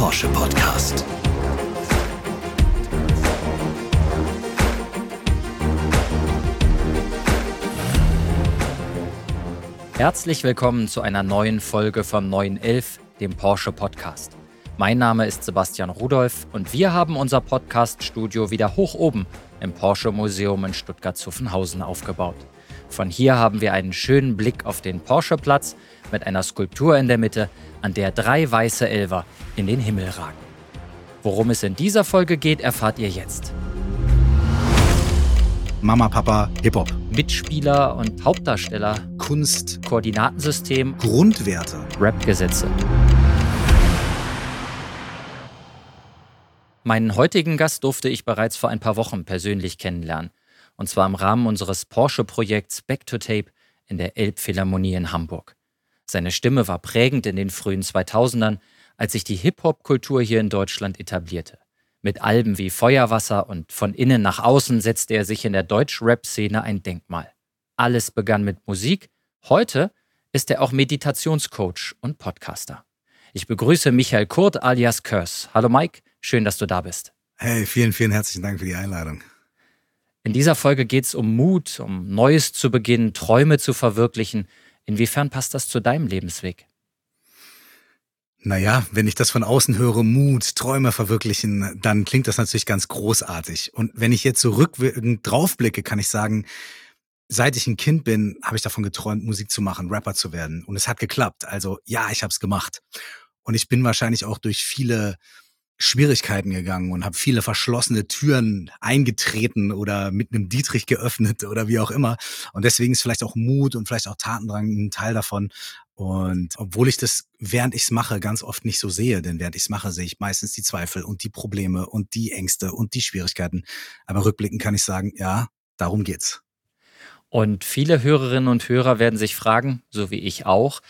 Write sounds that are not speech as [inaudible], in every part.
Porsche Podcast. Herzlich willkommen zu einer neuen Folge vom 911, dem Porsche Podcast. Mein Name ist Sebastian Rudolph und wir haben unser Podcast-Studio wieder hoch oben im Porsche Museum in Stuttgart-Zuffenhausen aufgebaut. Von hier haben wir einen schönen Blick auf den Porsche-Platz mit einer Skulptur in der Mitte, an der drei weiße Elver in den Himmel ragen. Worum es in dieser Folge geht, erfahrt ihr jetzt. Mama, Papa, Hip-Hop. Mitspieler und Hauptdarsteller, Kunst, Koordinatensystem, Grundwerte. Rap-Gesetze. Meinen heutigen Gast durfte ich bereits vor ein paar Wochen persönlich kennenlernen. Und zwar im Rahmen unseres Porsche-Projekts Back to Tape in der Elbphilharmonie in Hamburg. Seine Stimme war prägend in den frühen 2000ern, als sich die Hip-Hop-Kultur hier in Deutschland etablierte. Mit Alben wie Feuerwasser und von innen nach außen setzte er sich in der Deutsch-Rap-Szene ein Denkmal. Alles begann mit Musik. Heute ist er auch Meditationscoach und Podcaster. Ich begrüße Michael Kurt alias Curse. Hallo Mike, schön, dass du da bist. Hey, vielen, vielen herzlichen Dank für die Einladung. In dieser Folge geht es um Mut, um Neues zu beginnen, Träume zu verwirklichen. Inwiefern passt das zu deinem Lebensweg? Naja, wenn ich das von außen höre, Mut, Träume verwirklichen, dann klingt das natürlich ganz großartig. Und wenn ich jetzt so rückwirkend draufblicke, kann ich sagen, seit ich ein Kind bin, habe ich davon geträumt, Musik zu machen, Rapper zu werden. Und es hat geklappt. Also ja, ich habe es gemacht. Und ich bin wahrscheinlich auch durch viele Schwierigkeiten gegangen und habe viele verschlossene Türen eingetreten oder mit einem Dietrich geöffnet oder wie auch immer. Und deswegen ist vielleicht auch Mut und vielleicht auch Tatendrang ein Teil davon. Und obwohl ich das, während ich es mache, ganz oft nicht so sehe, denn während ich es mache, sehe ich meistens die Zweifel und die Probleme und die Ängste und die Schwierigkeiten. Aber rückblickend kann ich sagen, ja, darum geht's. Und viele Hörerinnen und Hörer werden sich fragen, so wie ich auch,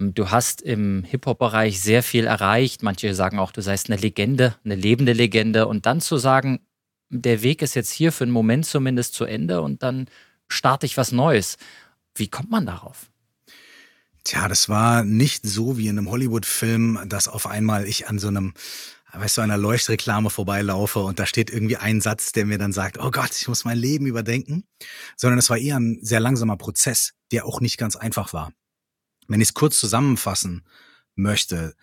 Du hast im Hip-Hop-Bereich sehr viel erreicht. Manche sagen auch, du seist eine Legende, eine lebende Legende. Und dann zu sagen, der Weg ist jetzt hier für einen Moment zumindest zu Ende und dann starte ich was Neues. Wie kommt man darauf? Tja, das war nicht so wie in einem Hollywood-Film, dass auf einmal ich an so einem, weißt du, einer Leuchtreklame vorbeilaufe und da steht irgendwie ein Satz, der mir dann sagt, oh Gott, ich muss mein Leben überdenken, sondern es war eher ein sehr langsamer Prozess, der auch nicht ganz einfach war. Wenn ich es kurz zusammenfassen möchte,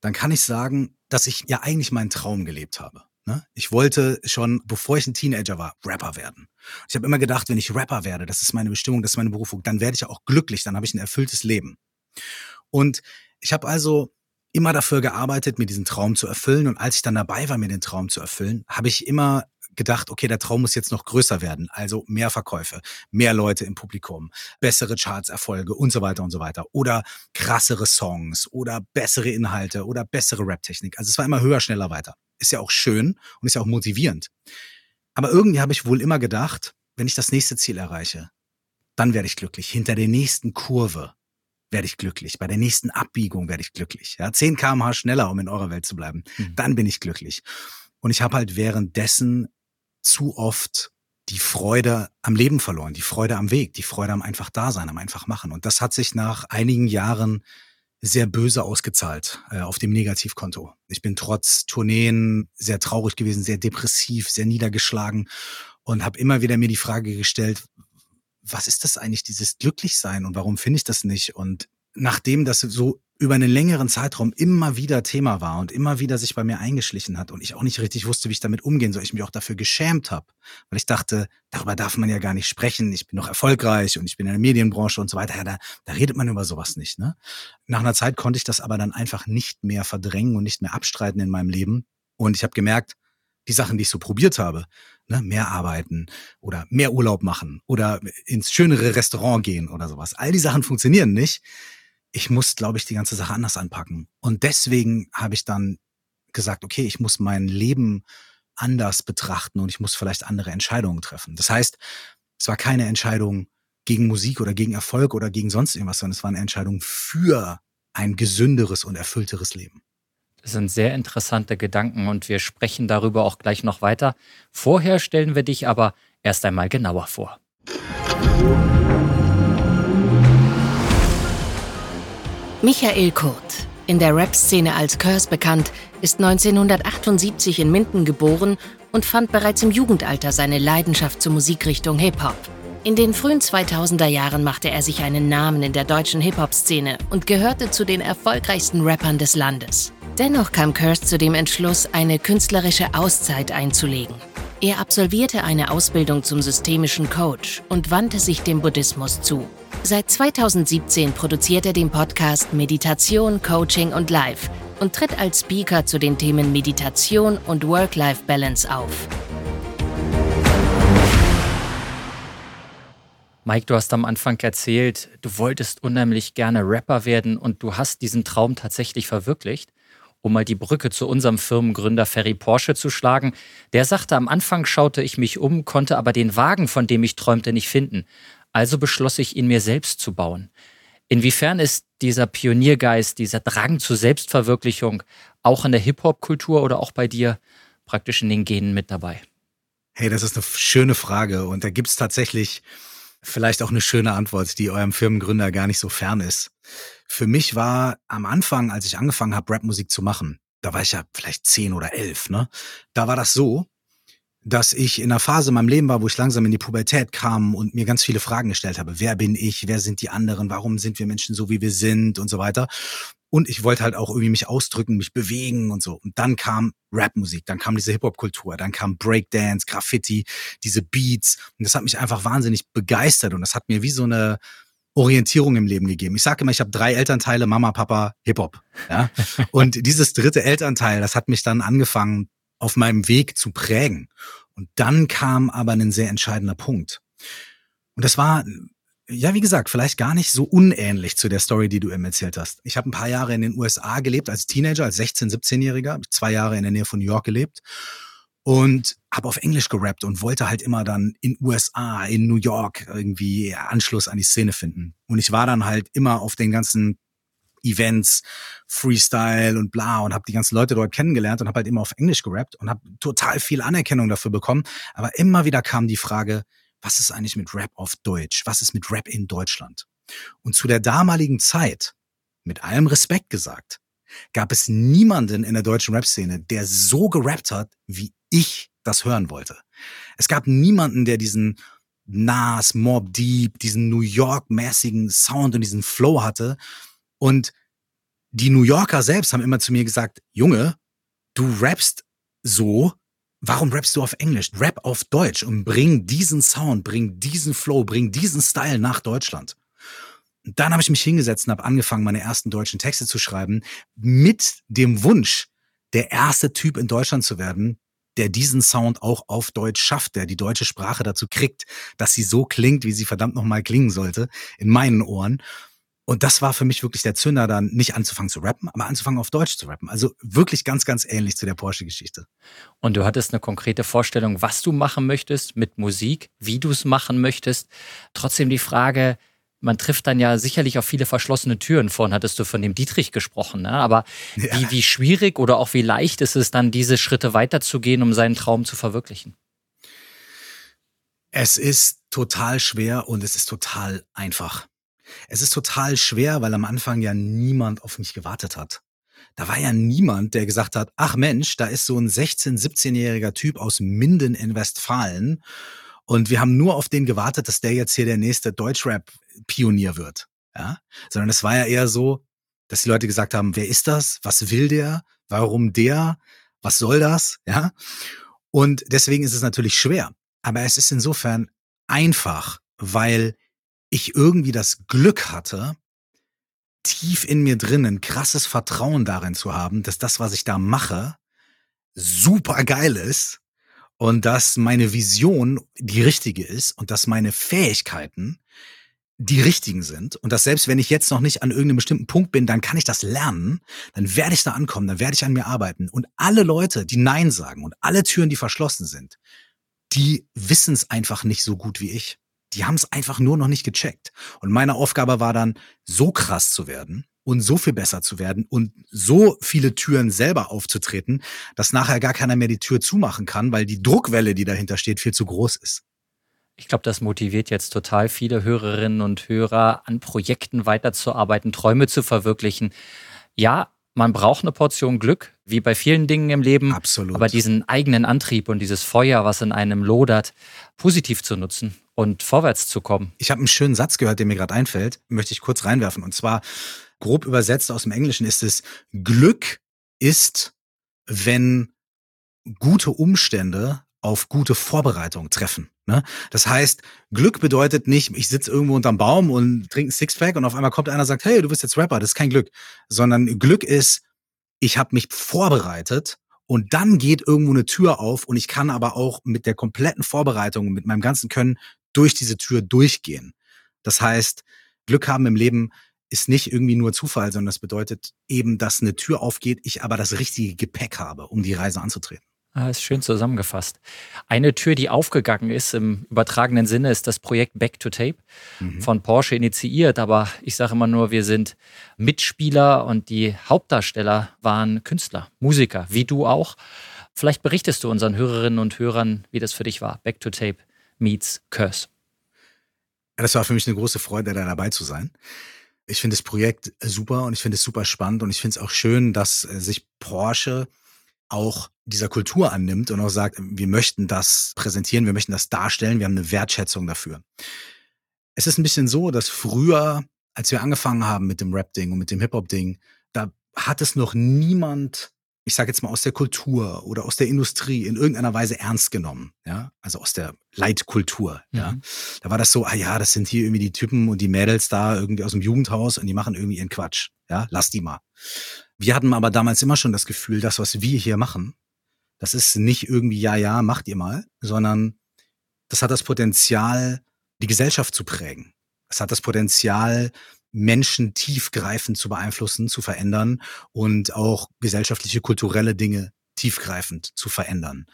dann kann ich sagen, dass ich ja eigentlich meinen Traum gelebt habe. Ne? Ich wollte schon, bevor ich ein Teenager war, Rapper werden. Ich habe immer gedacht, wenn ich Rapper werde, das ist meine Bestimmung, das ist meine Berufung, dann werde ich auch glücklich, dann habe ich ein erfülltes Leben. Und ich habe also immer dafür gearbeitet, mir diesen Traum zu erfüllen. Und als ich dann dabei war, mir den Traum zu erfüllen, habe ich immer gedacht, okay, der Traum muss jetzt noch größer werden. Also mehr Verkäufe, mehr Leute im Publikum, bessere Charts-Erfolge und so weiter und so weiter. Oder krassere Songs oder bessere Inhalte oder bessere Rap-Technik. Also es war immer höher, schneller, weiter. Ist ja auch schön und ist ja auch motivierend. Aber irgendwie habe ich wohl immer gedacht, wenn ich das nächste Ziel erreiche, dann werde ich glücklich. Hinter der nächsten Kurve werde ich glücklich. Bei der nächsten Abbiegung werde ich glücklich. Ja, 10 kmh schneller, um in eurer Welt zu bleiben. Mhm. Dann bin ich glücklich. Und ich habe halt währenddessen zu oft die Freude am Leben verloren, die Freude am Weg, die Freude am einfach Dasein, am einfach machen. Und das hat sich nach einigen Jahren sehr böse ausgezahlt äh, auf dem Negativkonto. Ich bin trotz Tourneen sehr traurig gewesen, sehr depressiv, sehr niedergeschlagen und habe immer wieder mir die Frage gestellt, was ist das eigentlich, dieses Glücklichsein und warum finde ich das nicht? Und nachdem das so über einen längeren Zeitraum immer wieder Thema war und immer wieder sich bei mir eingeschlichen hat und ich auch nicht richtig wusste, wie ich damit umgehen soll. Ich mich auch dafür geschämt habe, weil ich dachte, darüber darf man ja gar nicht sprechen. Ich bin noch erfolgreich und ich bin in der Medienbranche und so weiter. Ja, da, da redet man über sowas nicht. Ne? Nach einer Zeit konnte ich das aber dann einfach nicht mehr verdrängen und nicht mehr abstreiten in meinem Leben. Und ich habe gemerkt, die Sachen, die ich so probiert habe, ne, mehr arbeiten oder mehr Urlaub machen oder ins schönere Restaurant gehen oder sowas. All die Sachen funktionieren nicht ich muss, glaube ich, die ganze Sache anders anpacken. Und deswegen habe ich dann gesagt, okay, ich muss mein Leben anders betrachten und ich muss vielleicht andere Entscheidungen treffen. Das heißt, es war keine Entscheidung gegen Musik oder gegen Erfolg oder gegen sonst irgendwas, sondern es war eine Entscheidung für ein gesünderes und erfüllteres Leben. Das sind sehr interessante Gedanken und wir sprechen darüber auch gleich noch weiter. Vorher stellen wir dich aber erst einmal genauer vor. Michael Kurt, in der Rap-Szene als Curse bekannt, ist 1978 in Minden geboren und fand bereits im Jugendalter seine Leidenschaft zur Musikrichtung Hip-Hop. In den frühen 2000er Jahren machte er sich einen Namen in der deutschen Hip-Hop-Szene und gehörte zu den erfolgreichsten Rappern des Landes. Dennoch kam Curse zu dem Entschluss, eine künstlerische Auszeit einzulegen. Er absolvierte eine Ausbildung zum systemischen Coach und wandte sich dem Buddhismus zu. Seit 2017 produziert er den Podcast Meditation, Coaching und Life und tritt als Speaker zu den Themen Meditation und Work-Life-Balance auf. Mike, du hast am Anfang erzählt, du wolltest unheimlich gerne Rapper werden und du hast diesen Traum tatsächlich verwirklicht um mal die Brücke zu unserem Firmengründer Ferry Porsche zu schlagen. Der sagte, am Anfang schaute ich mich um, konnte aber den Wagen, von dem ich träumte, nicht finden. Also beschloss ich, ihn mir selbst zu bauen. Inwiefern ist dieser Pioniergeist, dieser Drang zur Selbstverwirklichung auch in der Hip-Hop-Kultur oder auch bei dir praktisch in den Genen mit dabei? Hey, das ist eine schöne Frage und da gibt es tatsächlich vielleicht auch eine schöne Antwort, die eurem Firmengründer gar nicht so fern ist. Für mich war am Anfang, als ich angefangen habe, Rapmusik zu machen, da war ich ja vielleicht zehn oder elf, ne? Da war das so, dass ich in einer Phase in meinem Leben war, wo ich langsam in die Pubertät kam und mir ganz viele Fragen gestellt habe. Wer bin ich? Wer sind die anderen? Warum sind wir Menschen so, wie wir sind? Und so weiter. Und ich wollte halt auch irgendwie mich ausdrücken, mich bewegen und so. Und dann kam Rapmusik, dann kam diese Hip-Hop-Kultur, dann kam Breakdance, Graffiti, diese Beats. Und das hat mich einfach wahnsinnig begeistert und das hat mir wie so eine Orientierung im Leben gegeben. Ich sage immer, ich habe drei Elternteile, Mama, Papa, Hip-Hop. Ja? [laughs] und dieses dritte Elternteil, das hat mich dann angefangen, auf meinem Weg zu prägen. Und dann kam aber ein sehr entscheidender Punkt. Und das war ja, wie gesagt, vielleicht gar nicht so unähnlich zu der Story, die du eben erzählt hast. Ich habe ein paar Jahre in den USA gelebt als Teenager, als 16-, 17-Jähriger, zwei Jahre in der Nähe von New York gelebt und habe auf Englisch gerappt und wollte halt immer dann in USA, in New York irgendwie Anschluss an die Szene finden. Und ich war dann halt immer auf den ganzen Events, Freestyle und bla und habe die ganzen Leute dort kennengelernt und habe halt immer auf Englisch gerappt und habe total viel Anerkennung dafür bekommen. Aber immer wieder kam die Frage, was ist eigentlich mit Rap auf Deutsch? Was ist mit Rap in Deutschland? Und zu der damaligen Zeit, mit allem Respekt gesagt, gab es niemanden in der deutschen Rap-Szene, der so gerappt hat, wie ich das hören wollte. Es gab niemanden, der diesen Nas, Mob Deep, diesen New York-mäßigen Sound und diesen Flow hatte. Und die New Yorker selbst haben immer zu mir gesagt, Junge, du rappst so, Warum rappst du auf Englisch? Rap auf Deutsch und bring diesen Sound, bring diesen Flow, bring diesen Style nach Deutschland. Und dann habe ich mich hingesetzt und habe angefangen, meine ersten deutschen Texte zu schreiben, mit dem Wunsch, der erste Typ in Deutschland zu werden, der diesen Sound auch auf Deutsch schafft, der die deutsche Sprache dazu kriegt, dass sie so klingt, wie sie verdammt nochmal klingen sollte, in meinen Ohren. Und das war für mich wirklich der Zünder, dann nicht anzufangen zu rappen, aber anzufangen auf Deutsch zu rappen. Also wirklich ganz, ganz ähnlich zu der Porsche-Geschichte. Und du hattest eine konkrete Vorstellung, was du machen möchtest mit Musik, wie du es machen möchtest. Trotzdem die Frage, man trifft dann ja sicherlich auf viele verschlossene Türen. Vorhin hattest du von dem Dietrich gesprochen, ne? aber ja. wie, wie schwierig oder auch wie leicht ist es dann, diese Schritte weiterzugehen, um seinen Traum zu verwirklichen? Es ist total schwer und es ist total einfach. Es ist total schwer, weil am Anfang ja niemand auf mich gewartet hat. Da war ja niemand, der gesagt hat, ach Mensch, da ist so ein 16-, 17-jähriger Typ aus Minden in Westfalen und wir haben nur auf den gewartet, dass der jetzt hier der nächste Deutschrap-Pionier wird. Ja? Sondern es war ja eher so, dass die Leute gesagt haben, wer ist das? Was will der? Warum der? Was soll das? Ja? Und deswegen ist es natürlich schwer. Aber es ist insofern einfach, weil ich irgendwie das Glück hatte, tief in mir drin ein krasses Vertrauen darin zu haben, dass das, was ich da mache, super geil ist und dass meine Vision die richtige ist und dass meine Fähigkeiten die richtigen sind und dass selbst wenn ich jetzt noch nicht an irgendeinem bestimmten Punkt bin, dann kann ich das lernen, dann werde ich da ankommen, dann werde ich an mir arbeiten. Und alle Leute, die Nein sagen und alle Türen, die verschlossen sind, die wissen es einfach nicht so gut wie ich die haben es einfach nur noch nicht gecheckt. Und meine Aufgabe war dann, so krass zu werden und so viel besser zu werden und so viele Türen selber aufzutreten, dass nachher gar keiner mehr die Tür zumachen kann, weil die Druckwelle, die dahinter steht, viel zu groß ist. Ich glaube, das motiviert jetzt total viele Hörerinnen und Hörer, an Projekten weiterzuarbeiten, Träume zu verwirklichen. Ja, man braucht eine Portion Glück, wie bei vielen Dingen im Leben. Absolut. Aber diesen eigenen Antrieb und dieses Feuer, was in einem lodert, positiv zu nutzen und vorwärts zu kommen. Ich habe einen schönen Satz gehört, der mir gerade einfällt, möchte ich kurz reinwerfen. Und zwar, grob übersetzt aus dem Englischen ist es, Glück ist, wenn gute Umstände auf gute Vorbereitung treffen. Ne? Das heißt, Glück bedeutet nicht, ich sitze irgendwo unterm Baum und trinke ein Sixpack und auf einmal kommt einer und sagt, hey, du bist jetzt Rapper, das ist kein Glück. Sondern Glück ist, ich habe mich vorbereitet und dann geht irgendwo eine Tür auf und ich kann aber auch mit der kompletten Vorbereitung, mit meinem ganzen Können durch diese Tür durchgehen. Das heißt, Glück haben im Leben ist nicht irgendwie nur Zufall, sondern das bedeutet eben, dass eine Tür aufgeht, ich aber das richtige Gepäck habe, um die Reise anzutreten. Ah, ist schön zusammengefasst. Eine Tür, die aufgegangen ist im übertragenen Sinne, ist das Projekt Back to Tape mhm. von Porsche initiiert. Aber ich sage immer nur, wir sind Mitspieler und die Hauptdarsteller waren Künstler, Musiker, wie du auch. Vielleicht berichtest du unseren Hörerinnen und Hörern, wie das für dich war. Back to Tape meets Curse. Ja, das war für mich eine große Freude, da dabei zu sein. Ich finde das Projekt super und ich finde es super spannend und ich finde es auch schön, dass äh, sich Porsche auch dieser Kultur annimmt und auch sagt, wir möchten das präsentieren, wir möchten das darstellen, wir haben eine Wertschätzung dafür. Es ist ein bisschen so, dass früher, als wir angefangen haben mit dem Rap-Ding und mit dem Hip-Hop-Ding, da hat es noch niemand, ich sage jetzt mal aus der Kultur oder aus der Industrie in irgendeiner Weise ernst genommen, ja, also aus der Leitkultur, mhm. ja. Da war das so, ah ja, das sind hier irgendwie die Typen und die Mädels da irgendwie aus dem Jugendhaus und die machen irgendwie ihren Quatsch, ja, lass die mal. Wir hatten aber damals immer schon das Gefühl, das, was wir hier machen, das ist nicht irgendwie, ja, ja, macht ihr mal, sondern das hat das Potenzial, die Gesellschaft zu prägen. Es hat das Potenzial, Menschen tiefgreifend zu beeinflussen, zu verändern und auch gesellschaftliche, kulturelle Dinge tiefgreifend zu verändern.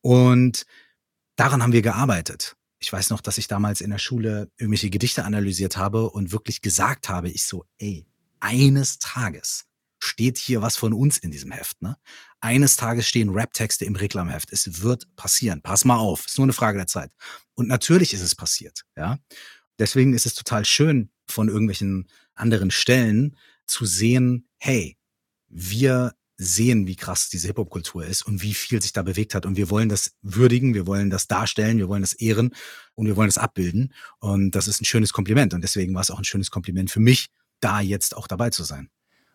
Und daran haben wir gearbeitet. Ich weiß noch, dass ich damals in der Schule irgendwelche Gedichte analysiert habe und wirklich gesagt habe, ich so, ey, eines Tages steht hier was von uns in diesem Heft. Ne? Eines Tages stehen Rap-Texte im Reklamheft. Es wird passieren. Pass mal auf. Ist nur eine Frage der Zeit. Und natürlich ist es passiert. Ja. Deswegen ist es total schön, von irgendwelchen anderen Stellen zu sehen, hey, wir sehen, wie krass diese Hip-Hop-Kultur ist und wie viel sich da bewegt hat. Und wir wollen das würdigen, wir wollen das darstellen, wir wollen das ehren und wir wollen das abbilden. Und das ist ein schönes Kompliment. Und deswegen war es auch ein schönes Kompliment für mich, da jetzt auch dabei zu sein.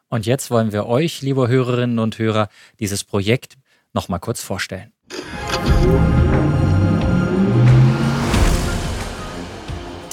Und jetzt wollen wir euch, liebe Hörerinnen und Hörer, dieses Projekt noch mal kurz vorstellen.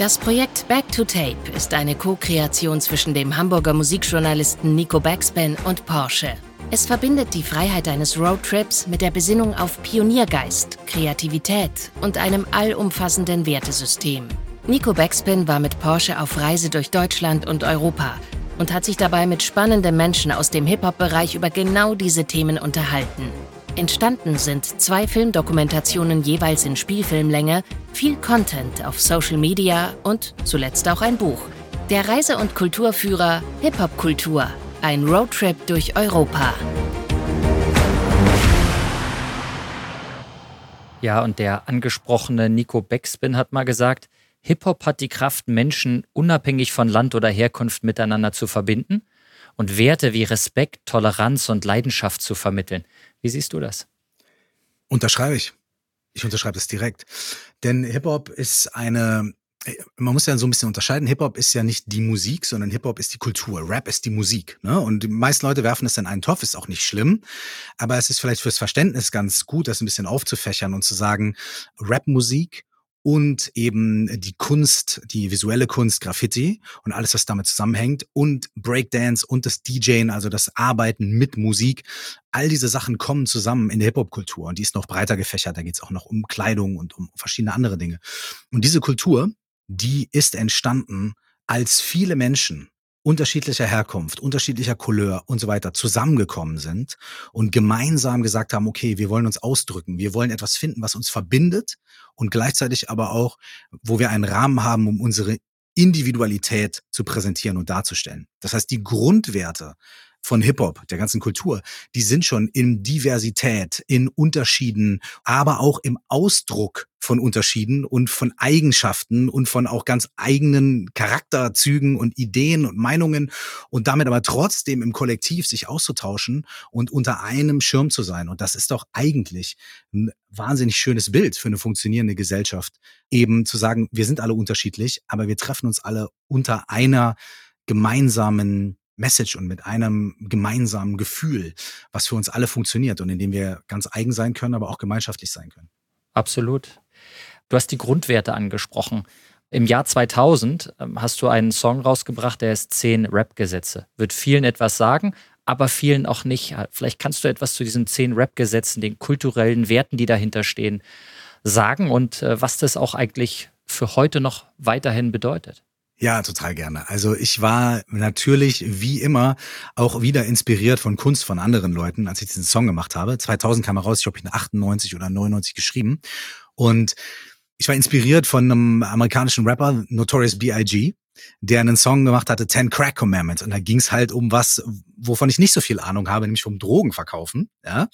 Das Projekt Back to Tape ist eine Co-Kreation zwischen dem Hamburger Musikjournalisten Nico Backspin und Porsche. Es verbindet die Freiheit eines Roadtrips mit der Besinnung auf Pioniergeist, Kreativität und einem allumfassenden Wertesystem. Nico Backspin war mit Porsche auf Reise durch Deutschland und Europa und hat sich dabei mit spannenden Menschen aus dem Hip-Hop-Bereich über genau diese Themen unterhalten. Entstanden sind zwei Filmdokumentationen jeweils in Spielfilmlänge, viel Content auf Social Media und zuletzt auch ein Buch. Der Reise- und Kulturführer Hip-Hop-Kultur. Ein Roadtrip durch Europa. Ja, und der angesprochene Nico Backspin hat mal gesagt, Hip-Hop hat die Kraft, Menschen unabhängig von Land oder Herkunft miteinander zu verbinden und Werte wie Respekt, Toleranz und Leidenschaft zu vermitteln. Wie siehst du das? Unterschreibe ich. Ich unterschreibe das direkt. Denn Hip-Hop ist eine, man muss ja so ein bisschen unterscheiden. Hip-Hop ist ja nicht die Musik, sondern Hip-Hop ist die Kultur. Rap ist die Musik. Ne? Und die meisten Leute werfen es in einen Topf, ist auch nicht schlimm. Aber es ist vielleicht fürs Verständnis ganz gut, das ein bisschen aufzufächern und zu sagen, Rap-Musik und eben die Kunst, die visuelle Kunst, Graffiti und alles, was damit zusammenhängt und Breakdance und das DJing, also das Arbeiten mit Musik. All diese Sachen kommen zusammen in der Hip-Hop-Kultur und die ist noch breiter gefächert. Da geht es auch noch um Kleidung und um verschiedene andere Dinge. Und diese Kultur, die ist entstanden, als viele Menschen unterschiedlicher Herkunft, unterschiedlicher Couleur und so weiter zusammengekommen sind und gemeinsam gesagt haben, okay, wir wollen uns ausdrücken, wir wollen etwas finden, was uns verbindet und gleichzeitig aber auch, wo wir einen Rahmen haben, um unsere Individualität zu präsentieren und darzustellen. Das heißt, die Grundwerte von Hip-Hop, der ganzen Kultur, die sind schon in Diversität, in Unterschieden, aber auch im Ausdruck von Unterschieden und von Eigenschaften und von auch ganz eigenen Charakterzügen und Ideen und Meinungen und damit aber trotzdem im Kollektiv sich auszutauschen und unter einem Schirm zu sein. Und das ist doch eigentlich ein wahnsinnig schönes Bild für eine funktionierende Gesellschaft, eben zu sagen, wir sind alle unterschiedlich, aber wir treffen uns alle unter einer gemeinsamen Message und mit einem gemeinsamen Gefühl, was für uns alle funktioniert und in dem wir ganz eigen sein können, aber auch gemeinschaftlich sein können. Absolut. Du hast die Grundwerte angesprochen. Im Jahr 2000 ähm, hast du einen Song rausgebracht, der ist 10 Rap-Gesetze. Wird vielen etwas sagen, aber vielen auch nicht. Vielleicht kannst du etwas zu diesen 10 Rap-Gesetzen, den kulturellen Werten, die dahinter stehen, sagen und äh, was das auch eigentlich für heute noch weiterhin bedeutet. Ja, total gerne. Also ich war natürlich wie immer auch wieder inspiriert von Kunst von anderen Leuten, als ich diesen Song gemacht habe. 2000 kam er raus, ich glaube, ich in 98 oder 99 geschrieben. Und ich war inspiriert von einem amerikanischen Rapper, Notorious B.I.G., der einen Song gemacht hatte, Ten Crack Commandments. Und da ging es halt um was, wovon ich nicht so viel Ahnung habe, nämlich um Drogenverkaufen. Ja?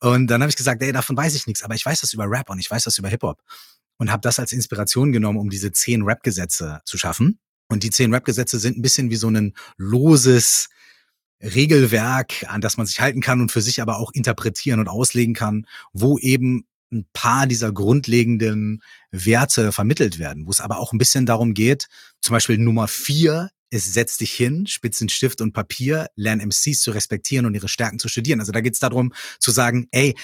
Und dann habe ich gesagt, ey, davon weiß ich nichts, aber ich weiß das über Rap und ich weiß das über Hip-Hop. Und habe das als Inspiration genommen, um diese zehn Rap-Gesetze zu schaffen. Und die zehn Rap-Gesetze sind ein bisschen wie so ein loses Regelwerk, an das man sich halten kann und für sich aber auch interpretieren und auslegen kann, wo eben ein paar dieser grundlegenden Werte vermittelt werden, wo es aber auch ein bisschen darum geht, zum Beispiel Nummer vier ist setz dich hin, Spitzen, Stift und Papier, lern MCs zu respektieren und ihre Stärken zu studieren. Also da geht es darum zu sagen, ey,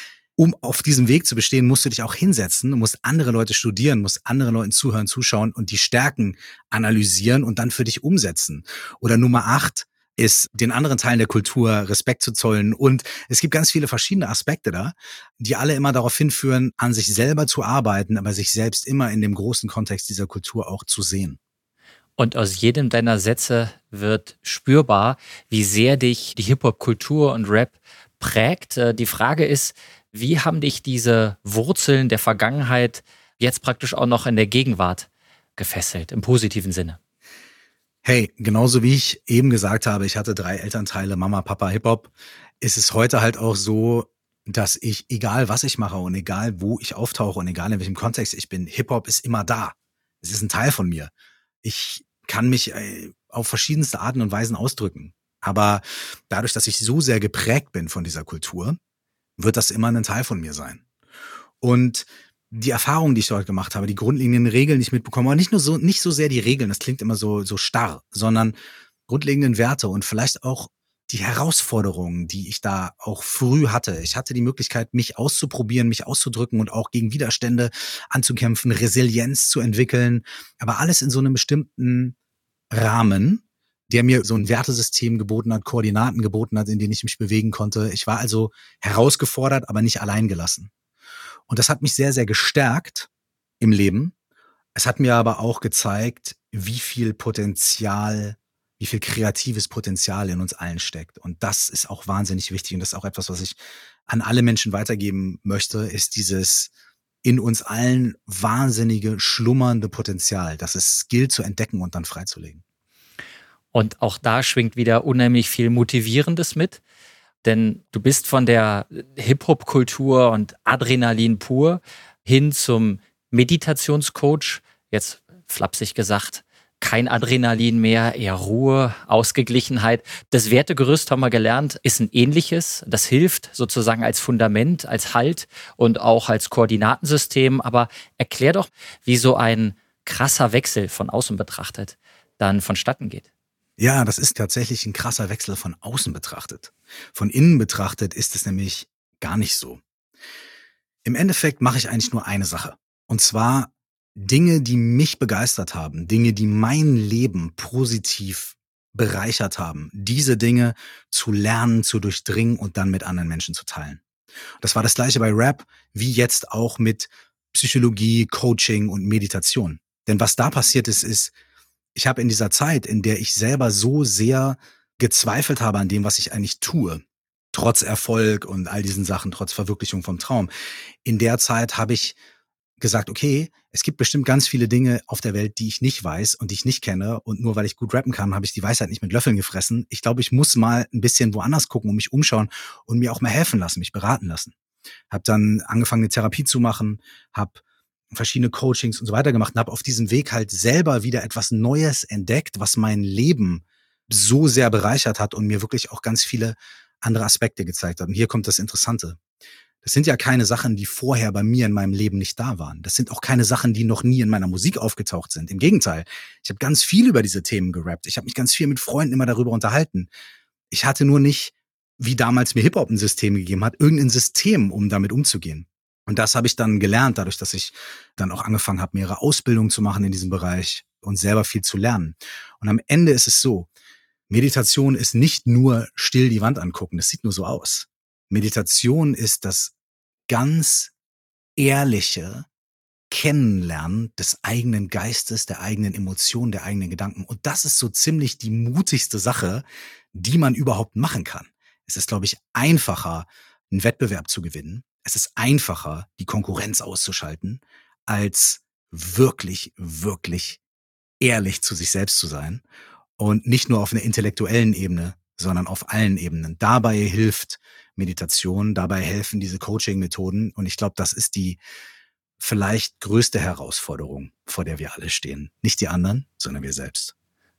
um auf diesem Weg zu bestehen, musst du dich auch hinsetzen, musst andere Leute studieren, musst anderen Leuten zuhören, zuschauen und die Stärken analysieren und dann für dich umsetzen. Oder Nummer acht ist, den anderen Teilen der Kultur Respekt zu zollen. Und es gibt ganz viele verschiedene Aspekte da, die alle immer darauf hinführen, an sich selber zu arbeiten, aber sich selbst immer in dem großen Kontext dieser Kultur auch zu sehen. Und aus jedem deiner Sätze wird spürbar, wie sehr dich die Hip-Hop-Kultur und Rap prägt. Äh, die Frage ist, wie haben dich diese Wurzeln der Vergangenheit jetzt praktisch auch noch in der Gegenwart gefesselt, im positiven Sinne? Hey, genauso wie ich eben gesagt habe, ich hatte drei Elternteile, Mama, Papa, Hip-Hop, ist es heute halt auch so, dass ich, egal was ich mache und egal wo ich auftauche und egal in welchem Kontext ich bin, Hip-Hop ist immer da. Es ist ein Teil von mir. Ich kann mich äh, auf verschiedenste Arten und Weisen ausdrücken. Aber dadurch, dass ich so sehr geprägt bin von dieser Kultur, wird das immer ein Teil von mir sein. Und die Erfahrungen, die ich dort gemacht habe, die grundlegenden Regeln, die ich mitbekomme, aber nicht nur so, nicht so sehr die Regeln, das klingt immer so, so starr, sondern grundlegenden Werte und vielleicht auch die Herausforderungen, die ich da auch früh hatte. Ich hatte die Möglichkeit, mich auszuprobieren, mich auszudrücken und auch gegen Widerstände anzukämpfen, Resilienz zu entwickeln, aber alles in so einem bestimmten Rahmen, der mir so ein Wertesystem geboten hat, Koordinaten geboten hat, in denen ich mich bewegen konnte. Ich war also herausgefordert, aber nicht allein gelassen. Und das hat mich sehr, sehr gestärkt im Leben. Es hat mir aber auch gezeigt, wie viel Potenzial, wie viel kreatives Potenzial in uns allen steckt. Und das ist auch wahnsinnig wichtig. Und das ist auch etwas, was ich an alle Menschen weitergeben möchte, ist dieses in uns allen wahnsinnige, schlummernde Potenzial, das es gilt zu entdecken und dann freizulegen. Und auch da schwingt wieder unheimlich viel Motivierendes mit. Denn du bist von der Hip-Hop-Kultur und Adrenalin pur hin zum Meditationscoach. Jetzt flapsig gesagt, kein Adrenalin mehr, eher Ruhe, Ausgeglichenheit. Das Wertegerüst haben wir gelernt, ist ein ähnliches. Das hilft sozusagen als Fundament, als Halt und auch als Koordinatensystem. Aber erklär doch, wie so ein krasser Wechsel von außen betrachtet dann vonstatten geht. Ja, das ist tatsächlich ein krasser Wechsel von außen betrachtet. Von innen betrachtet ist es nämlich gar nicht so. Im Endeffekt mache ich eigentlich nur eine Sache. Und zwar Dinge, die mich begeistert haben, Dinge, die mein Leben positiv bereichert haben, diese Dinge zu lernen, zu durchdringen und dann mit anderen Menschen zu teilen. Das war das gleiche bei Rap, wie jetzt auch mit Psychologie, Coaching und Meditation. Denn was da passiert ist, ist, ich habe in dieser Zeit, in der ich selber so sehr gezweifelt habe an dem, was ich eigentlich tue, trotz Erfolg und all diesen Sachen, trotz Verwirklichung vom Traum, in der Zeit habe ich gesagt, okay, es gibt bestimmt ganz viele Dinge auf der Welt, die ich nicht weiß und die ich nicht kenne. Und nur weil ich gut rappen kann, habe ich die Weisheit nicht mit Löffeln gefressen. Ich glaube, ich muss mal ein bisschen woanders gucken und mich umschauen und mir auch mal helfen lassen, mich beraten lassen. Hab dann angefangen, eine Therapie zu machen, habe verschiedene Coachings und so weiter gemacht und habe auf diesem Weg halt selber wieder etwas Neues entdeckt, was mein Leben so sehr bereichert hat und mir wirklich auch ganz viele andere Aspekte gezeigt hat. Und hier kommt das Interessante. Das sind ja keine Sachen, die vorher bei mir in meinem Leben nicht da waren. Das sind auch keine Sachen, die noch nie in meiner Musik aufgetaucht sind. Im Gegenteil, ich habe ganz viel über diese Themen gerappt. Ich habe mich ganz viel mit Freunden immer darüber unterhalten. Ich hatte nur nicht, wie damals mir Hip-Hop ein System gegeben hat, irgendein System, um damit umzugehen. Und das habe ich dann gelernt, dadurch, dass ich dann auch angefangen habe, mehrere Ausbildungen zu machen in diesem Bereich und selber viel zu lernen. Und am Ende ist es so, Meditation ist nicht nur still die Wand angucken, das sieht nur so aus. Meditation ist das ganz ehrliche Kennenlernen des eigenen Geistes, der eigenen Emotionen, der eigenen Gedanken. Und das ist so ziemlich die mutigste Sache, die man überhaupt machen kann. Es ist, glaube ich, einfacher, einen Wettbewerb zu gewinnen. Es ist einfacher, die Konkurrenz auszuschalten, als wirklich, wirklich ehrlich zu sich selbst zu sein. Und nicht nur auf einer intellektuellen Ebene, sondern auf allen Ebenen. Dabei hilft Meditation, dabei helfen diese Coaching-Methoden. Und ich glaube, das ist die vielleicht größte Herausforderung, vor der wir alle stehen. Nicht die anderen, sondern wir selbst.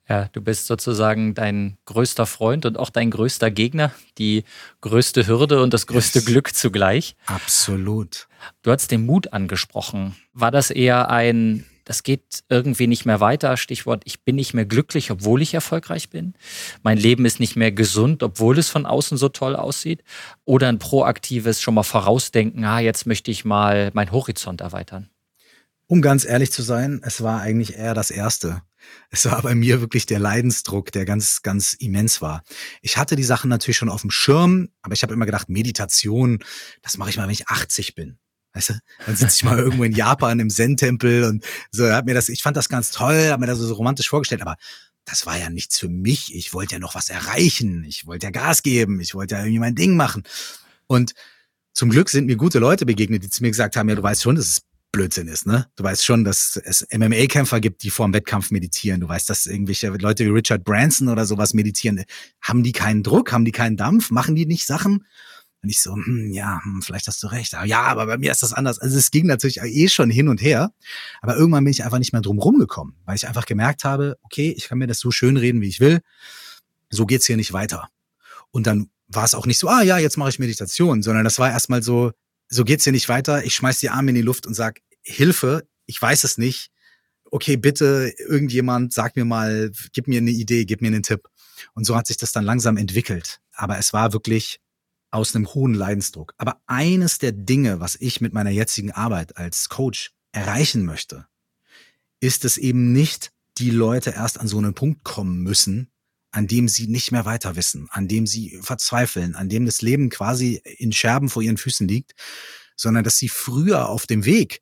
Ja, du bist sozusagen dein größter Freund und auch dein größter Gegner, die größte Hürde und das größte yes. Glück zugleich. Absolut. Du hast den Mut angesprochen. War das eher ein das geht irgendwie nicht mehr weiter. Stichwort, ich bin nicht mehr glücklich, obwohl ich erfolgreich bin. Mein Leben ist nicht mehr gesund, obwohl es von außen so toll aussieht. Oder ein proaktives schon mal vorausdenken, ah, jetzt möchte ich mal meinen Horizont erweitern. Um ganz ehrlich zu sein, es war eigentlich eher das Erste. Es war bei mir wirklich der Leidensdruck, der ganz, ganz immens war. Ich hatte die Sachen natürlich schon auf dem Schirm, aber ich habe immer gedacht, Meditation, das mache ich mal, wenn ich 80 bin. Weißt du, dann sitze ich mal [laughs] irgendwo in Japan im Zen-Tempel und so, hat mir das, ich fand das ganz toll, habe mir das so romantisch vorgestellt, aber das war ja nichts für mich. Ich wollte ja noch was erreichen. Ich wollte ja Gas geben. Ich wollte ja irgendwie mein Ding machen. Und zum Glück sind mir gute Leute begegnet, die zu mir gesagt haben, ja, du weißt schon, dass es Blödsinn ist, ne? Du weißt schon, dass es MMA-Kämpfer gibt, die vor dem Wettkampf meditieren. Du weißt, dass irgendwelche Leute wie Richard Branson oder sowas meditieren. Haben die keinen Druck? Haben die keinen Dampf? Machen die nicht Sachen? Und ich so, hm, ja, hm, vielleicht hast du recht. Aber ja, aber bei mir ist das anders. Also es ging natürlich eh schon hin und her. Aber irgendwann bin ich einfach nicht mehr drum rumgekommen, weil ich einfach gemerkt habe, okay, ich kann mir das so schön reden, wie ich will. So geht's hier nicht weiter. Und dann war es auch nicht so, ah ja, jetzt mache ich Meditation, sondern das war erstmal so, so geht's hier nicht weiter. Ich schmeiß die Arme in die Luft und sag, Hilfe, ich weiß es nicht. Okay, bitte, irgendjemand, sag mir mal, gib mir eine Idee, gib mir einen Tipp. Und so hat sich das dann langsam entwickelt. Aber es war wirklich aus einem hohen Leidensdruck. Aber eines der Dinge, was ich mit meiner jetzigen Arbeit als Coach erreichen möchte, ist es eben nicht, die Leute erst an so einen Punkt kommen müssen, an dem sie nicht mehr weiter wissen, an dem sie verzweifeln, an dem das Leben quasi in Scherben vor ihren Füßen liegt, sondern dass sie früher auf dem Weg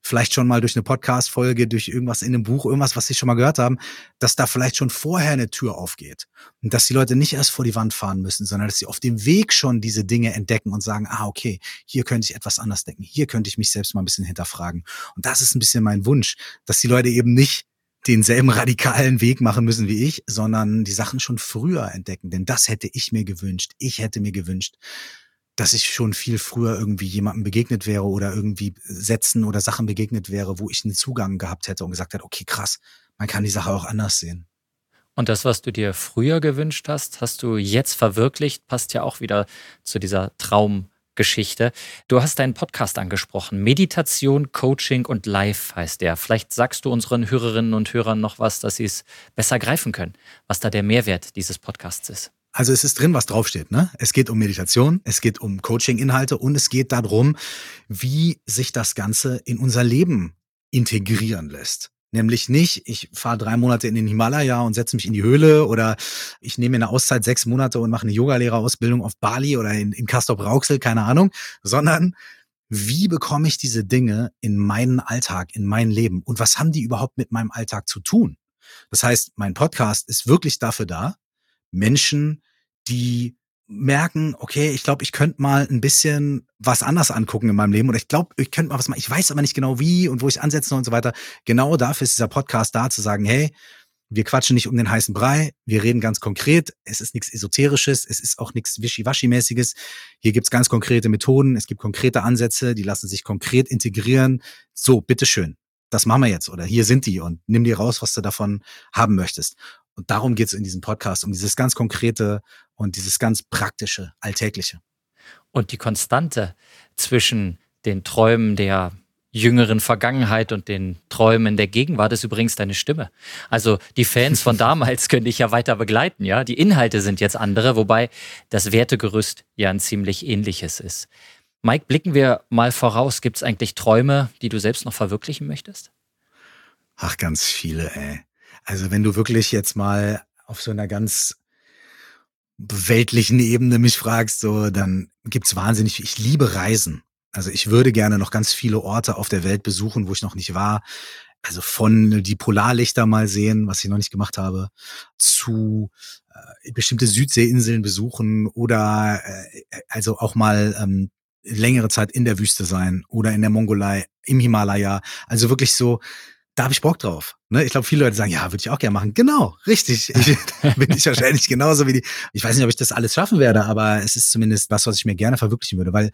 vielleicht schon mal durch eine Podcast-Folge, durch irgendwas in einem Buch, irgendwas, was sie schon mal gehört haben, dass da vielleicht schon vorher eine Tür aufgeht. Und dass die Leute nicht erst vor die Wand fahren müssen, sondern dass sie auf dem Weg schon diese Dinge entdecken und sagen, ah, okay, hier könnte ich etwas anders denken, hier könnte ich mich selbst mal ein bisschen hinterfragen. Und das ist ein bisschen mein Wunsch, dass die Leute eben nicht denselben radikalen Weg machen müssen wie ich, sondern die Sachen schon früher entdecken. Denn das hätte ich mir gewünscht. Ich hätte mir gewünscht, dass ich schon viel früher irgendwie jemandem begegnet wäre oder irgendwie Sätzen oder Sachen begegnet wäre, wo ich einen Zugang gehabt hätte und gesagt hätte, okay, krass, man kann die Sache auch anders sehen. Und das, was du dir früher gewünscht hast, hast du jetzt verwirklicht, passt ja auch wieder zu dieser Traumgeschichte. Du hast deinen Podcast angesprochen. Meditation, Coaching und Life heißt der. Vielleicht sagst du unseren Hörerinnen und Hörern noch was, dass sie es besser greifen können, was da der Mehrwert dieses Podcasts ist. Also es ist drin, was draufsteht. Ne? Es geht um Meditation, es geht um Coaching-Inhalte und es geht darum, wie sich das Ganze in unser Leben integrieren lässt. Nämlich nicht, ich fahre drei Monate in den Himalaya und setze mich in die Höhle oder ich nehme mir eine Auszeit sechs Monate und mache eine Yogalehrerausbildung auf Bali oder in, in Castor Rauxel, keine Ahnung, sondern wie bekomme ich diese Dinge in meinen Alltag, in mein Leben und was haben die überhaupt mit meinem Alltag zu tun? Das heißt, mein Podcast ist wirklich dafür da, Menschen, die merken, okay, ich glaube, ich könnte mal ein bisschen was anders angucken in meinem Leben oder ich glaube, ich könnte mal was machen. Ich weiß aber nicht genau wie und wo ich ansetze und so weiter. Genau dafür ist dieser Podcast da, zu sagen, hey, wir quatschen nicht um den heißen Brei, wir reden ganz konkret. Es ist nichts Esoterisches, es ist auch nichts Wischiwaschi-mäßiges. Hier gibt's ganz konkrete Methoden, es gibt konkrete Ansätze, die lassen sich konkret integrieren. So, bitteschön, das machen wir jetzt oder hier sind die und nimm dir raus, was du davon haben möchtest. Und darum geht's in diesem Podcast, um dieses ganz konkrete und dieses ganz praktische, alltägliche. Und die Konstante zwischen den Träumen der jüngeren Vergangenheit und den Träumen der Gegenwart ist übrigens deine Stimme. Also die Fans von [laughs] damals können dich ja weiter begleiten, ja. Die Inhalte sind jetzt andere, wobei das Wertegerüst ja ein ziemlich ähnliches ist. Mike, blicken wir mal voraus. Gibt es eigentlich Träume, die du selbst noch verwirklichen möchtest? Ach, ganz viele, ey. Also wenn du wirklich jetzt mal auf so einer ganz weltlichen Ebene mich fragst, so, dann gibt's wahnsinnig, ich liebe Reisen. Also ich würde gerne noch ganz viele Orte auf der Welt besuchen, wo ich noch nicht war. Also von die Polarlichter mal sehen, was ich noch nicht gemacht habe, zu äh, bestimmte Südseeinseln besuchen oder äh, also auch mal ähm, längere Zeit in der Wüste sein oder in der Mongolei, im Himalaya. Also wirklich so, da habe ich Bock drauf. Ne? Ich glaube, viele Leute sagen, ja, würde ich auch gerne machen. Genau, richtig. Ich, [laughs] bin ich wahrscheinlich genauso wie die. Ich weiß nicht, ob ich das alles schaffen werde, aber es ist zumindest was, was ich mir gerne verwirklichen würde, weil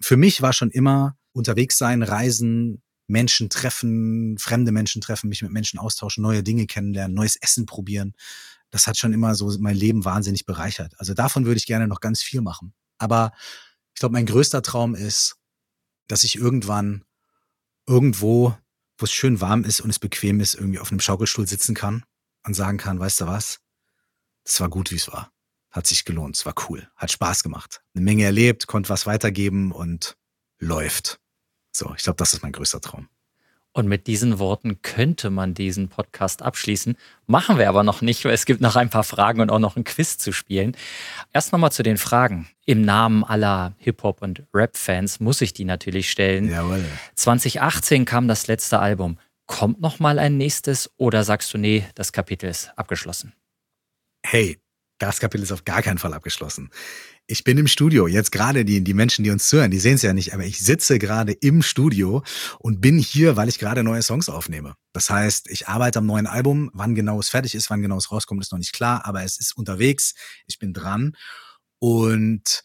für mich war schon immer unterwegs sein, reisen, Menschen treffen, fremde Menschen treffen, mich mit Menschen austauschen, neue Dinge kennenlernen, neues Essen probieren. Das hat schon immer so mein Leben wahnsinnig bereichert. Also davon würde ich gerne noch ganz viel machen. Aber ich glaube, mein größter Traum ist, dass ich irgendwann irgendwo, wo es schön warm ist und es bequem ist, irgendwie auf einem Schaukelstuhl sitzen kann und sagen kann, weißt du was? Das war gut, wie es war hat sich gelohnt. Es war cool, hat Spaß gemacht. Eine Menge erlebt, konnte was weitergeben und läuft. So, ich glaube, das ist mein größter Traum. Und mit diesen Worten könnte man diesen Podcast abschließen. Machen wir aber noch nicht, weil es gibt noch ein paar Fragen und auch noch ein Quiz zu spielen. Erst nochmal zu den Fragen. Im Namen aller Hip-Hop- und Rap-Fans muss ich die natürlich stellen. Jawohl. 2018 kam das letzte Album. Kommt noch mal ein nächstes oder sagst du, nee, das Kapitel ist abgeschlossen? Hey, das Kapitel ist auf gar keinen Fall abgeschlossen. Ich bin im Studio, jetzt gerade die, die Menschen, die uns zuhören, die sehen es ja nicht, aber ich sitze gerade im Studio und bin hier, weil ich gerade neue Songs aufnehme. Das heißt, ich arbeite am neuen Album. Wann genau es fertig ist, wann genau es rauskommt, ist noch nicht klar, aber es ist unterwegs. Ich bin dran und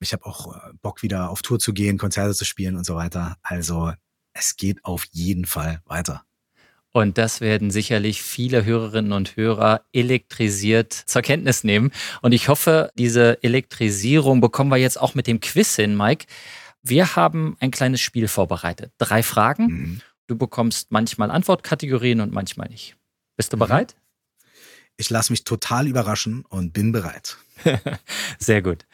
ich habe auch äh, Bock, wieder auf Tour zu gehen, Konzerte zu spielen und so weiter. Also es geht auf jeden Fall weiter. Und das werden sicherlich viele Hörerinnen und Hörer elektrisiert zur Kenntnis nehmen. Und ich hoffe, diese Elektrisierung bekommen wir jetzt auch mit dem Quiz hin, Mike. Wir haben ein kleines Spiel vorbereitet. Drei Fragen. Mhm. Du bekommst manchmal Antwortkategorien und manchmal nicht. Bist du mhm. bereit? Ich lasse mich total überraschen und bin bereit. [laughs] Sehr gut.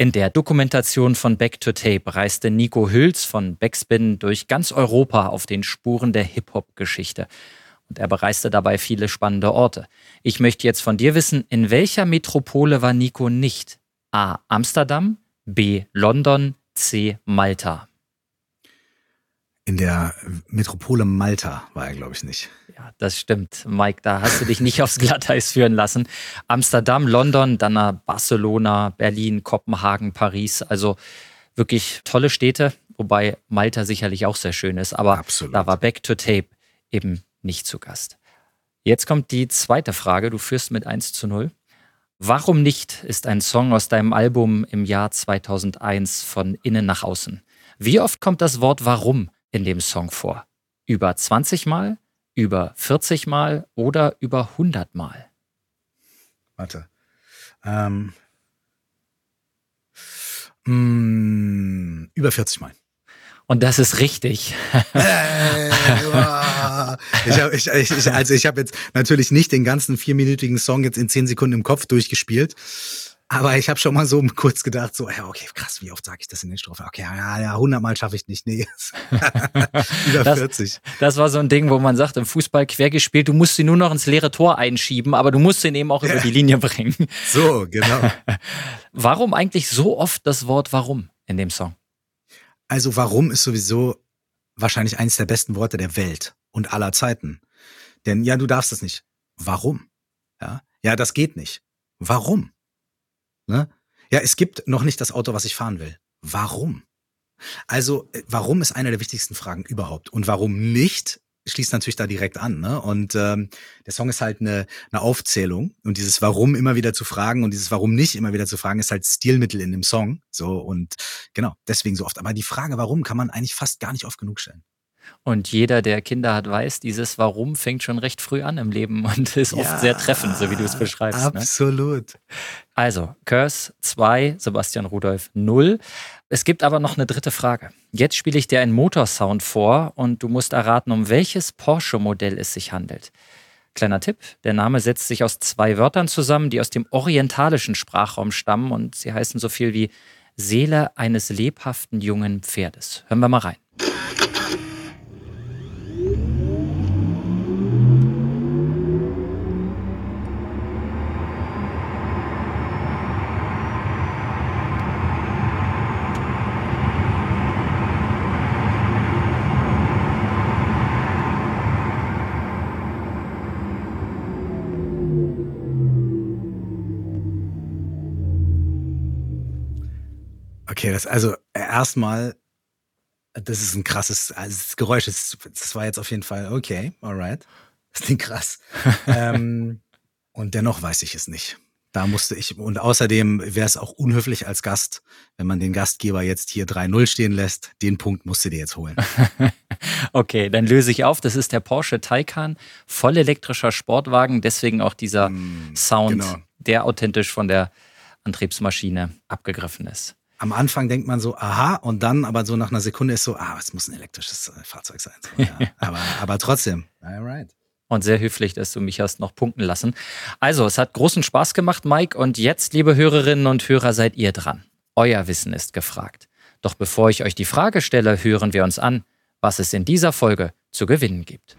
In der Dokumentation von Back to Tape reiste Nico Hüls von Backspin durch ganz Europa auf den Spuren der Hip-Hop-Geschichte. Und er bereiste dabei viele spannende Orte. Ich möchte jetzt von dir wissen, in welcher Metropole war Nico nicht? A. Amsterdam, B. London, C. Malta. In der Metropole Malta war er, glaube ich, nicht. Ja, das stimmt, Mike. Da hast du dich nicht [laughs] aufs Glatteis führen lassen. Amsterdam, London, dann Barcelona, Berlin, Kopenhagen, Paris. Also wirklich tolle Städte, wobei Malta sicherlich auch sehr schön ist. Aber Absolut. da war Back to Tape eben nicht zu Gast. Jetzt kommt die zweite Frage. Du führst mit 1 zu 0. Warum nicht ist ein Song aus deinem Album im Jahr 2001 von innen nach außen? Wie oft kommt das Wort Warum in dem Song vor? Über 20 Mal, über 40 Mal oder über 100 Mal? Warte. Ähm, mh, mm, über 40 Mal. Und das ist richtig. Hey, ich hab, ich, ich, also ich habe jetzt natürlich nicht den ganzen vierminütigen Song jetzt in zehn Sekunden im Kopf durchgespielt. Aber ich habe schon mal so [laughs] kurz gedacht, so, ja, okay, krass, wie oft sage ich das in den Strophen? Okay, ja, ja, 100 Mal schaffe ich nicht. Nee, [laughs] über das, 40. Das war so ein Ding, wo man sagt, im Fußball quer gespielt, du musst sie nur noch ins leere Tor einschieben, aber du musst ihn eben auch ja. über die Linie bringen. [laughs] So, genau. warum eigentlich so oft das Wort warum in dem Song? Also warum ist sowieso wahrscheinlich eines der besten Worte der Welt und aller Zeiten. Denn ja, du darfst es nicht. Warum? Ja, ja, das geht nicht. Warum? Ne? Ja, es gibt noch nicht das Auto, was ich fahren will. Warum? Also, äh, warum ist eine der wichtigsten Fragen überhaupt? Und warum nicht, schließt natürlich da direkt an. Ne? Und ähm, der Song ist halt eine, eine Aufzählung. Und dieses Warum immer wieder zu fragen und dieses Warum nicht immer wieder zu fragen, ist halt Stilmittel in dem Song. So und genau, deswegen so oft. Aber die Frage, warum, kann man eigentlich fast gar nicht oft genug stellen. Und jeder, der Kinder hat, weiß, dieses Warum fängt schon recht früh an im Leben [laughs] und ist ja, oft sehr treffend, so wie du es beschreibst. Ne? Absolut. Ne? Also, Curse 2, Sebastian Rudolph 0. Es gibt aber noch eine dritte Frage. Jetzt spiele ich dir einen Motorsound vor und du musst erraten, um welches Porsche-Modell es sich handelt. Kleiner Tipp, der Name setzt sich aus zwei Wörtern zusammen, die aus dem orientalischen Sprachraum stammen und sie heißen so viel wie Seele eines lebhaften jungen Pferdes. Hören wir mal rein. Okay, das also erstmal, das ist ein krasses also das Geräusch. Das, das war jetzt auf jeden Fall okay, alright. [laughs] Das klingt krass. ähm, und dennoch weiß ich es nicht. Da musste ich, und außerdem wäre es auch unhöflich als Gast, wenn man den Gastgeber jetzt hier 3-0 stehen lässt. Den Punkt musst du dir jetzt holen. [laughs] okay, dann löse ich auf. Das ist der Porsche Taycan, voll elektrischer Sportwagen. Deswegen auch dieser mm, Sound, genau. der authentisch von der Antriebsmaschine abgegriffen ist am Anfang denkt man so, aha, und dann aber so nach einer Sekunde ist so, ah, es muss ein elektrisches äh, Fahrzeug sein. So, ja. [laughs] aber, aber trotzdem, alright. Und sehr höflich, dass du mich hast noch punkten lassen. Also, es hat großen Spaß gemacht, Mike. Und jetzt, liebe Hörerinnen und Hörer, seid ihr dran. Euer Wissen ist gefragt. Doch bevor ich euch die Frage stelle, hören wir uns an, was es in dieser Folge zu gewinnen gibt.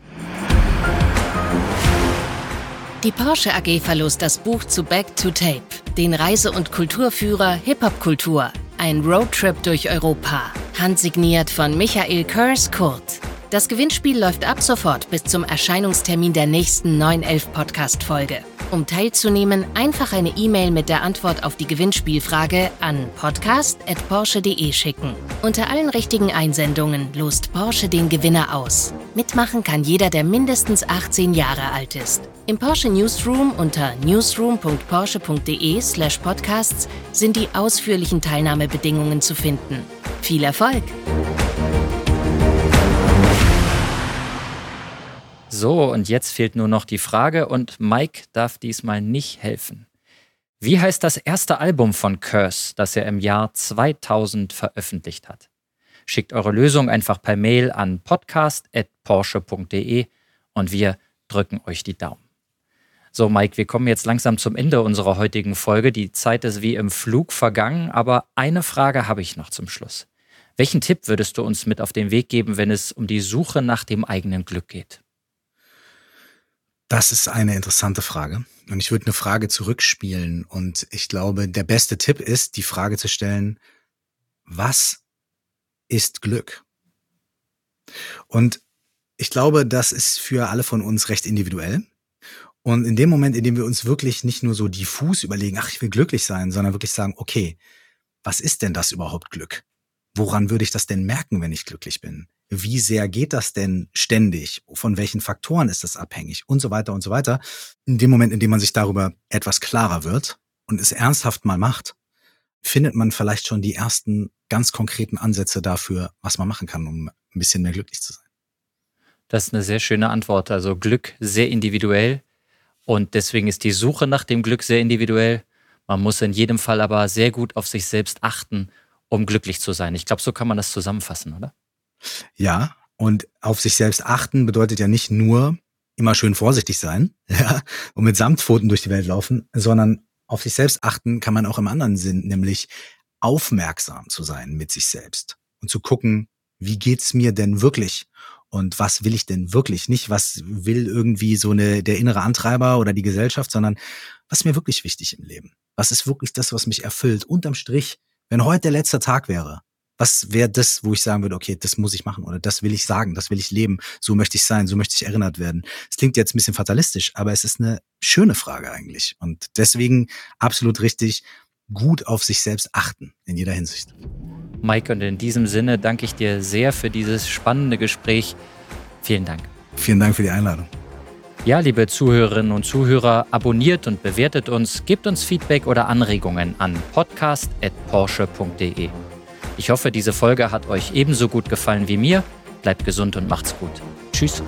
Die Porsche AG verlost das Buch zu Back to Tape, den Reise- und Kulturführer Hip-Hop-Kultur ein Roadtrip durch Europa. Handsigniert von Michael Kurs-Kurt. Das Gewinnspiel läuft ab sofort bis zum Erscheinungstermin der nächsten 911 Podcast-Folge. Um teilzunehmen, einfach eine E-Mail mit der Antwort auf die Gewinnspielfrage an podcast.porsche.de schicken. Unter allen richtigen Einsendungen lost Porsche den Gewinner aus. Mitmachen kann jeder, der mindestens 18 Jahre alt ist. Im Porsche Newsroom unter newsroom.porsche.de/slash podcasts sind die ausführlichen Teilnahmebedingungen zu finden. Viel Erfolg! So, und jetzt fehlt nur noch die Frage und Mike darf diesmal nicht helfen. Wie heißt das erste Album von Curse, das er im Jahr 2000 veröffentlicht hat? Schickt eure Lösung einfach per Mail an podcast.porsche.de und wir drücken euch die Daumen. So, Mike, wir kommen jetzt langsam zum Ende unserer heutigen Folge. Die Zeit ist wie im Flug vergangen, aber eine Frage habe ich noch zum Schluss. Welchen Tipp würdest du uns mit auf den Weg geben, wenn es um die Suche nach dem eigenen Glück geht? Das ist eine interessante Frage. Und ich würde eine Frage zurückspielen. Und ich glaube, der beste Tipp ist, die Frage zu stellen, was ist Glück? Und ich glaube, das ist für alle von uns recht individuell. Und in dem Moment, in dem wir uns wirklich nicht nur so diffus überlegen, ach, ich will glücklich sein, sondern wirklich sagen, okay, was ist denn das überhaupt Glück? Woran würde ich das denn merken, wenn ich glücklich bin? Wie sehr geht das denn ständig? Von welchen Faktoren ist das abhängig? Und so weiter und so weiter. In dem Moment, in dem man sich darüber etwas klarer wird und es ernsthaft mal macht, findet man vielleicht schon die ersten ganz konkreten Ansätze dafür, was man machen kann, um ein bisschen mehr glücklich zu sein. Das ist eine sehr schöne Antwort. Also Glück sehr individuell und deswegen ist die Suche nach dem Glück sehr individuell. Man muss in jedem Fall aber sehr gut auf sich selbst achten, um glücklich zu sein. Ich glaube, so kann man das zusammenfassen, oder? Ja, und auf sich selbst achten bedeutet ja nicht nur immer schön vorsichtig sein [laughs] ja, und mit Samtpfoten durch die Welt laufen, sondern auf sich selbst achten kann man auch im anderen Sinn, nämlich aufmerksam zu sein mit sich selbst und zu gucken, wie geht's mir denn wirklich und was will ich denn wirklich? Nicht, was will irgendwie so eine, der innere Antreiber oder die Gesellschaft, sondern was ist mir wirklich wichtig im Leben? Was ist wirklich das, was mich erfüllt? Unterm Strich, wenn heute der letzte Tag wäre, was wäre das, wo ich sagen würde, okay, das muss ich machen oder das will ich sagen, das will ich leben, so möchte ich sein, so möchte ich erinnert werden. Es klingt jetzt ein bisschen fatalistisch, aber es ist eine schöne Frage eigentlich. Und deswegen absolut richtig, gut auf sich selbst achten in jeder Hinsicht. Mike, und in diesem Sinne danke ich dir sehr für dieses spannende Gespräch. Vielen Dank. Vielen Dank für die Einladung. Ja, liebe Zuhörerinnen und Zuhörer, abonniert und bewertet uns, gebt uns Feedback oder Anregungen an podcast.porsche.de. Ich hoffe, diese Folge hat euch ebenso gut gefallen wie mir. Bleibt gesund und macht's gut. Tschüss.